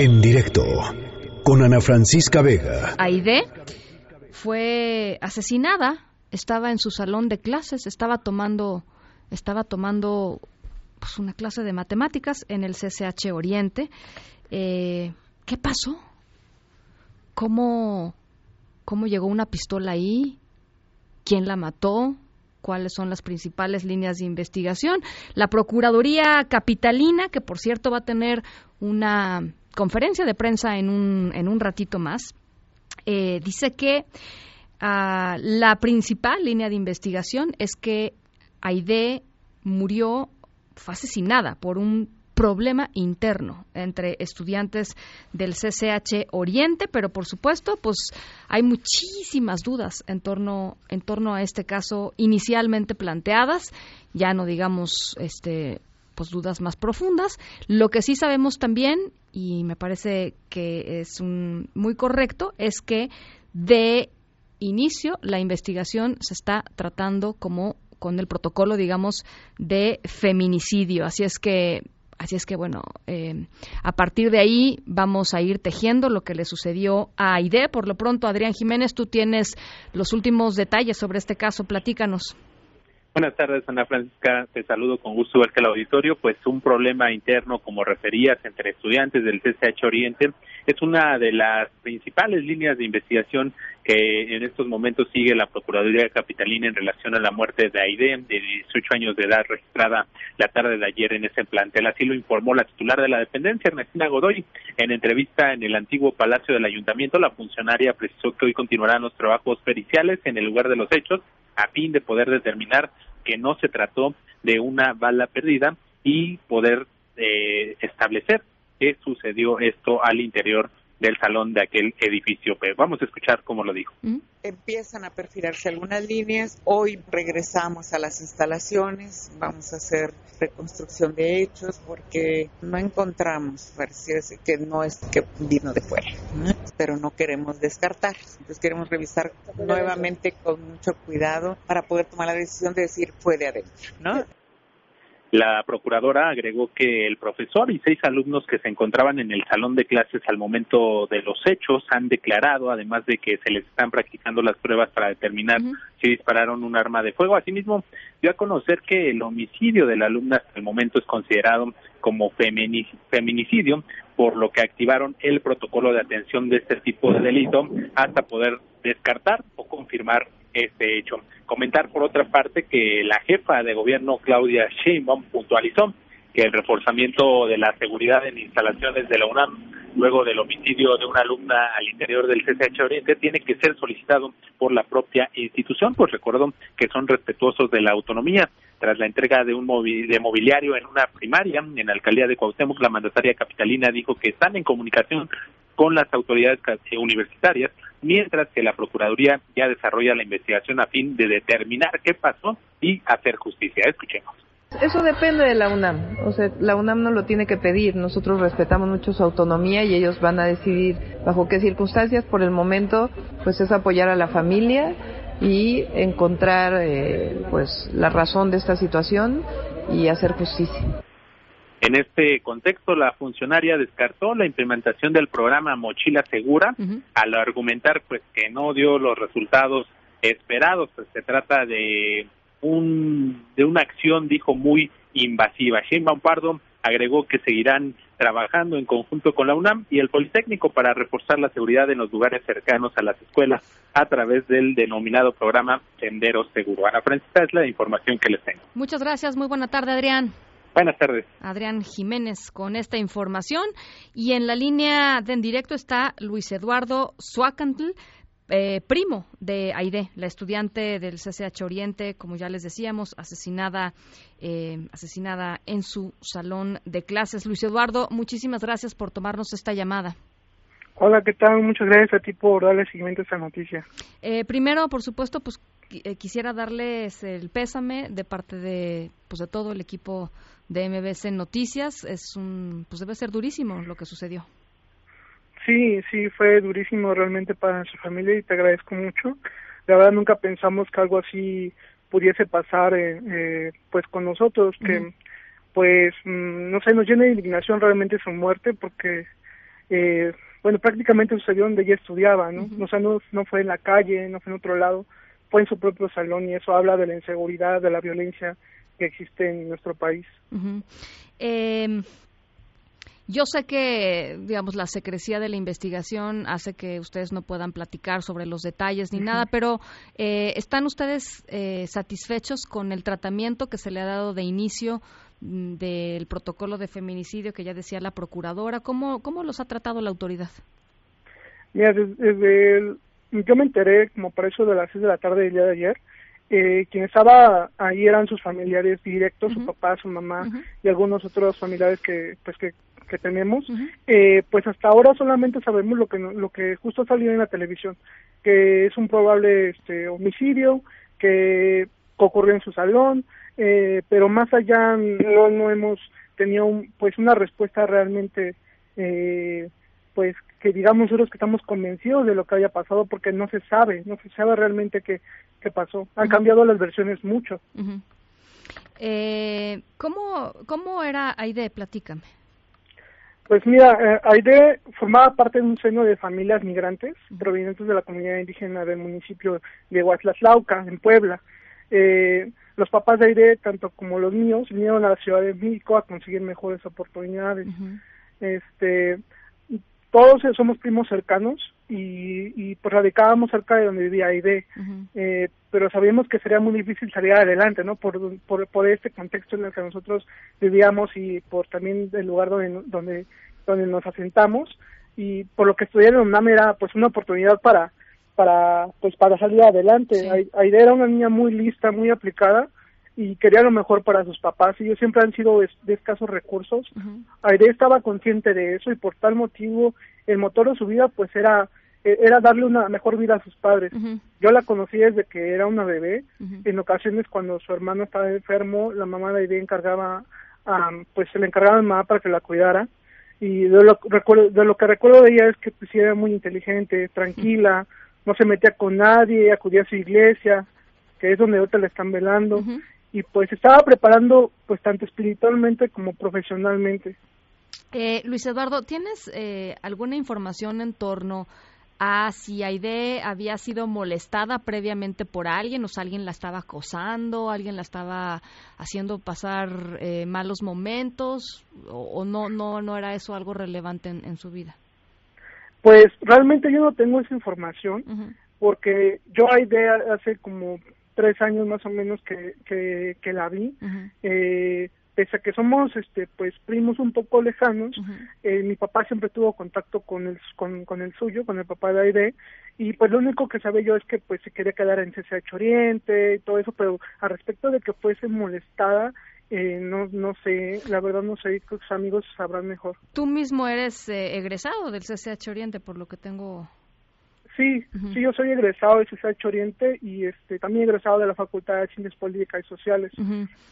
En directo con Ana Francisca Vega. Aide fue asesinada, estaba en su salón de clases, estaba tomando estaba tomando pues, una clase de matemáticas en el CCH Oriente. Eh, ¿Qué pasó? ¿Cómo, ¿Cómo llegó una pistola ahí? ¿Quién la mató? cuáles son las principales líneas de investigación. La Procuraduría Capitalina, que por cierto va a tener una conferencia de prensa en un, en un ratito más, eh, dice que ah, la principal línea de investigación es que Aide murió, fue asesinada por un problema interno entre estudiantes del CCH Oriente, pero por supuesto, pues hay muchísimas dudas en torno en torno a este caso inicialmente planteadas, ya no digamos este pues dudas más profundas. Lo que sí sabemos también y me parece que es un, muy correcto es que de inicio la investigación se está tratando como con el protocolo, digamos, de feminicidio. Así es que Así es que, bueno, eh, a partir de ahí vamos a ir tejiendo lo que le sucedió a Aide. Por lo pronto, Adrián Jiménez, tú tienes los últimos detalles sobre este caso. Platícanos. Buenas tardes, Ana Francisca. Te saludo con gusto ver que el auditorio, pues un problema interno, como referías, entre estudiantes del CCH Oriente, es una de las principales líneas de investigación que en estos momentos sigue la Procuraduría Capitalina en relación a la muerte de Aide, de 18 años de edad, registrada la tarde de ayer en ese plantel. Así lo informó la titular de la dependencia, Ernestina Godoy. En entrevista en el antiguo Palacio del Ayuntamiento, la funcionaria precisó que hoy continuarán los trabajos periciales en el lugar de los hechos a fin de poder determinar que no se trató de una bala perdida y poder eh, establecer qué sucedió esto al interior del salón de aquel edificio. Vamos a escuchar cómo lo dijo. ¿Mm? Empiezan a perfilarse algunas líneas. Hoy regresamos a las instalaciones. Vamos a hacer reconstrucción de hechos porque no encontramos versiones que no es que vino de fuera, pero no queremos descartar. Entonces queremos revisar nuevamente con mucho cuidado para poder tomar la decisión de decir fue de adentro, ¿no? La procuradora agregó que el profesor y seis alumnos que se encontraban en el salón de clases al momento de los hechos han declarado, además de que se les están practicando las pruebas para determinar si dispararon un arma de fuego. Asimismo, dio a conocer que el homicidio de la alumna hasta el momento es considerado como feminicidio, por lo que activaron el protocolo de atención de este tipo de delito hasta poder descartar o confirmar este hecho. Comentar por otra parte que la jefa de gobierno Claudia Sheinbaum puntualizó que el reforzamiento de la seguridad en instalaciones de la UNAM luego del homicidio de una alumna al interior del CCH Oriente tiene que ser solicitado por la propia institución, pues recuerdo que son respetuosos de la autonomía. Tras la entrega de un de mobiliario en una primaria en la alcaldía de Cuauhtémoc, la mandataria capitalina dijo que están en comunicación con las autoridades universitarias, mientras que la Procuraduría ya desarrolla la investigación a fin de determinar qué pasó y hacer justicia. Escuchemos. Eso depende de la UNAM. O sea, la UNAM no lo tiene que pedir. Nosotros respetamos mucho su autonomía y ellos van a decidir bajo qué circunstancias. Por el momento, pues es apoyar a la familia y encontrar, eh, pues, la razón de esta situación y hacer justicia. En este contexto, la funcionaria descartó la implementación del programa Mochila Segura al argumentar pues que no dio los resultados esperados, pues se trata de un de una acción dijo muy invasiva. Sheinbaum Pardo agregó que seguirán trabajando en conjunto con la UNAM y el Politécnico para reforzar la seguridad en los lugares cercanos a las escuelas a través del denominado programa Sendero Seguro. Ana Francisca es la información que les tengo. Muchas gracias, muy buena tarde Adrián. Buenas tardes. Adrián Jiménez con esta información. Y en la línea de en directo está Luis Eduardo Suacantl, eh, primo de Aide, la estudiante del CCH Oriente, como ya les decíamos, asesinada, eh, asesinada en su salón de clases. Luis Eduardo, muchísimas gracias por tomarnos esta llamada. Hola, ¿qué tal? Muchas gracias a ti por darle seguimiento a esta noticia. Eh, primero, por supuesto, pues quisiera darles el pésame de parte de, pues, de todo el equipo de MBC Noticias. Es un, pues debe ser durísimo lo que sucedió. Sí, sí, fue durísimo realmente para nuestra familia y te agradezco mucho. La verdad nunca pensamos que algo así pudiese pasar eh, eh pues con nosotros, que pues mm, no sé, nos llena de indignación realmente su muerte porque eh, bueno, prácticamente sucedió donde ella estudiaba, ¿no? O sea, no, no fue en la calle, no fue en otro lado, fue en su propio salón y eso habla de la inseguridad, de la violencia que existe en nuestro país. eh, yo sé que, digamos, la secrecía de la investigación hace que ustedes no puedan platicar sobre los detalles ni nada, pero eh, ¿están ustedes eh, satisfechos con el tratamiento que se le ha dado de inicio mm, del protocolo de feminicidio que ya decía la procuradora? ¿Cómo, cómo los ha tratado la autoridad? Mira, desde, yo me enteré como por eso de las seis de la tarde del día de ayer, eh, quien estaba ahí eran sus familiares directos, su papá, su mamá y algunos otros familiares que pues que que tenemos, eh, pues hasta ahora solamente sabemos lo que lo que justo salió en la televisión, que es un probable este homicidio, que ocurrió en su salón, eh, pero más allá no, no hemos tenido pues una respuesta realmente eh, pues que digamos nosotros que estamos convencidos de lo que haya pasado porque no se sabe, no se sabe realmente qué, qué pasó. Han cambiado las versiones mucho. eh, ¿cómo, ¿Cómo era Aide? Platícame. Pues mira, eh, Aide formaba parte de un seno de familias migrantes provenientes de la comunidad indígena del municipio de Huatlaslauca, en Puebla. Eh, los papás de Aide, tanto como los míos, vinieron a la Ciudad de México a conseguir mejores oportunidades. Este, todos somos primos cercanos y, y pues radicábamos cerca de donde vivía Aide, eh, pero sabíamos que sería muy difícil salir adelante, ¿no? Por, por, por este contexto en el que nosotros vivíamos y por también el lugar donde, donde, donde nos asentamos y por lo que estudié en UNAM era pues una oportunidad para, para, pues para salir adelante. Aide era una niña muy lista, muy aplicada y quería lo mejor para sus papás. Ellos siempre han sido de, escasos recursos. Aide estaba consciente de eso y por tal motivo el motor de su vida pues era e, era darle una mejor vida a sus padres. Yo la conocí desde que era una bebé. En ocasiones cuando su hermano estaba enfermo, la mamá de Aide encargaba, pues se le encargaba a mamá para que la cuidara. Y de lo, de lo que recuerdo de ella es que pues, era muy inteligente, tranquila, no se metía con nadie, acudía a su iglesia, que es donde ahorita le están velando y pues estaba preparando pues tanto espiritualmente como profesionalmente. Eh, Luis Eduardo, ¿tienes eh, alguna información en torno a si Aide había sido molestada previamente por alguien o si alguien la estaba acosando, alguien la estaba haciendo pasar eh, malos momentos o, no no no era eso algo relevante en, su vida? Pues realmente yo no tengo esa información porque yo Aide hace como tres años más o menos que, que, la vi. eh, pese a que somos este pues primos un poco lejanos eh, mi papá siempre tuvo contacto con el con, con el suyo con el papá de Aide y pues lo único que sabía yo es que pues se quería quedar en CCH Oriente y todo eso pero al respecto de que fuese molestada eh, no no sé la verdad no sé sus amigos sabrán mejor. Tú mismo eres eh, egresado del CCH Oriente por lo que tengo Sí, sí, yo soy egresado de CSH Oriente y este también egresado de la Facultad de Ciencias Políticas y Sociales,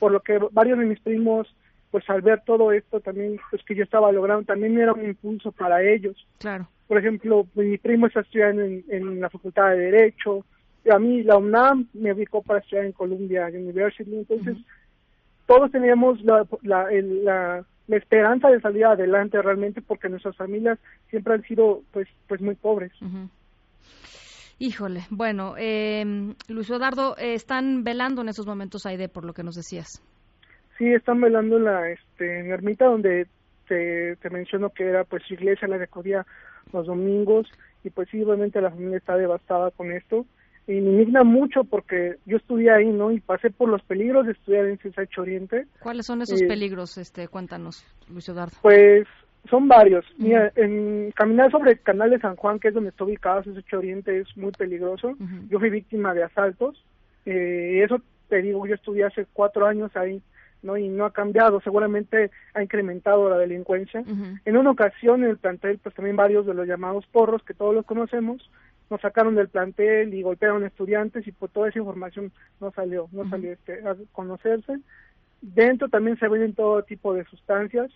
por lo que varios de mis primos, pues al ver todo esto también, pues que yo estaba logrando, también era un impulso para ellos. Claro. Por ejemplo, mi primo está estudiando en, la Facultad de Derecho, y a mí la UNAM me ubicó para estudiar en Columbia University, entonces todos teníamos la, la, la, la esperanza de salir adelante realmente porque nuestras familias siempre han sido pues pues muy pobres. Híjole, bueno, eh, Luis Eduardo, eh, están velando en esos momentos Aide, por lo que nos decías. Sí, están velando en la, este, en ermita donde te, te menciono que era pues su iglesia la que acudía los domingos y pues sí, obviamente la familia está devastada con esto y me indigna mucho porque yo estudié ahí, ¿no? Y pasé por los peligros de estudiar en CSH Oriente. ¿Cuáles son esos eh, peligros? Este, cuéntanos, Luis Eduardo. Pues son varios. Mira, en caminar sobre el canal de San Juan, que es donde está ubicado ese Oriente, es muy peligroso. Yo fui víctima de asaltos. Eh, eso te digo, yo estudié hace cuatro años ahí, ¿no? Y no ha cambiado. Seguramente ha incrementado la delincuencia. En una ocasión en el plantel, pues también varios de los llamados porros, que todos los conocemos, nos sacaron del plantel y golpearon estudiantes y por pues toda esa información no salió, no salió este, a conocerse. Dentro también se ven todo tipo de sustancias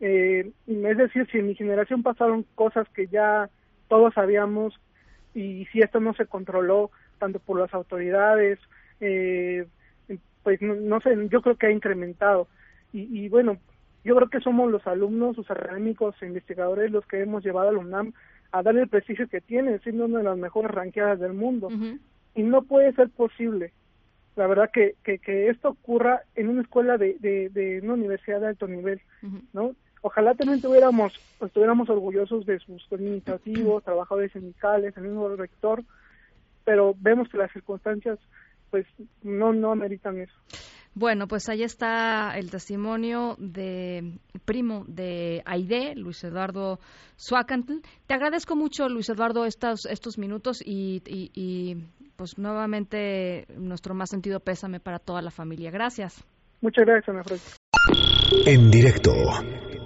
eh, es decir, si en mi generación pasaron cosas que ya todos sabíamos y si esto no se controló tanto por las autoridades, eh, pues no, sé, yo creo que ha incrementado. Y, y bueno, Yo creo que somos los alumnos, los académicos e investigadores los que hemos llevado a la UNAM a darle el prestigio que tiene, siendo una de las mejores ranqueadas del mundo. Y no puede ser posible, la verdad, que, que, que esto ocurra en una escuela de, de, de una universidad de alto nivel, ¿no? Ojalá también tuviéramos, estuviéramos orgullosos de sus administrativos, trabajadores sindicales, el mismo rector, pero vemos que las circunstancias pues no no ameritan eso. Bueno, pues ahí está el testimonio de primo de Aide, Luis Eduardo Suacantl. Te agradezco mucho, Luis Eduardo, estos, estos minutos y, y, pues nuevamente nuestro más sentido pésame para toda la familia. Gracias. Muchas gracias, Ana Francisca. En directo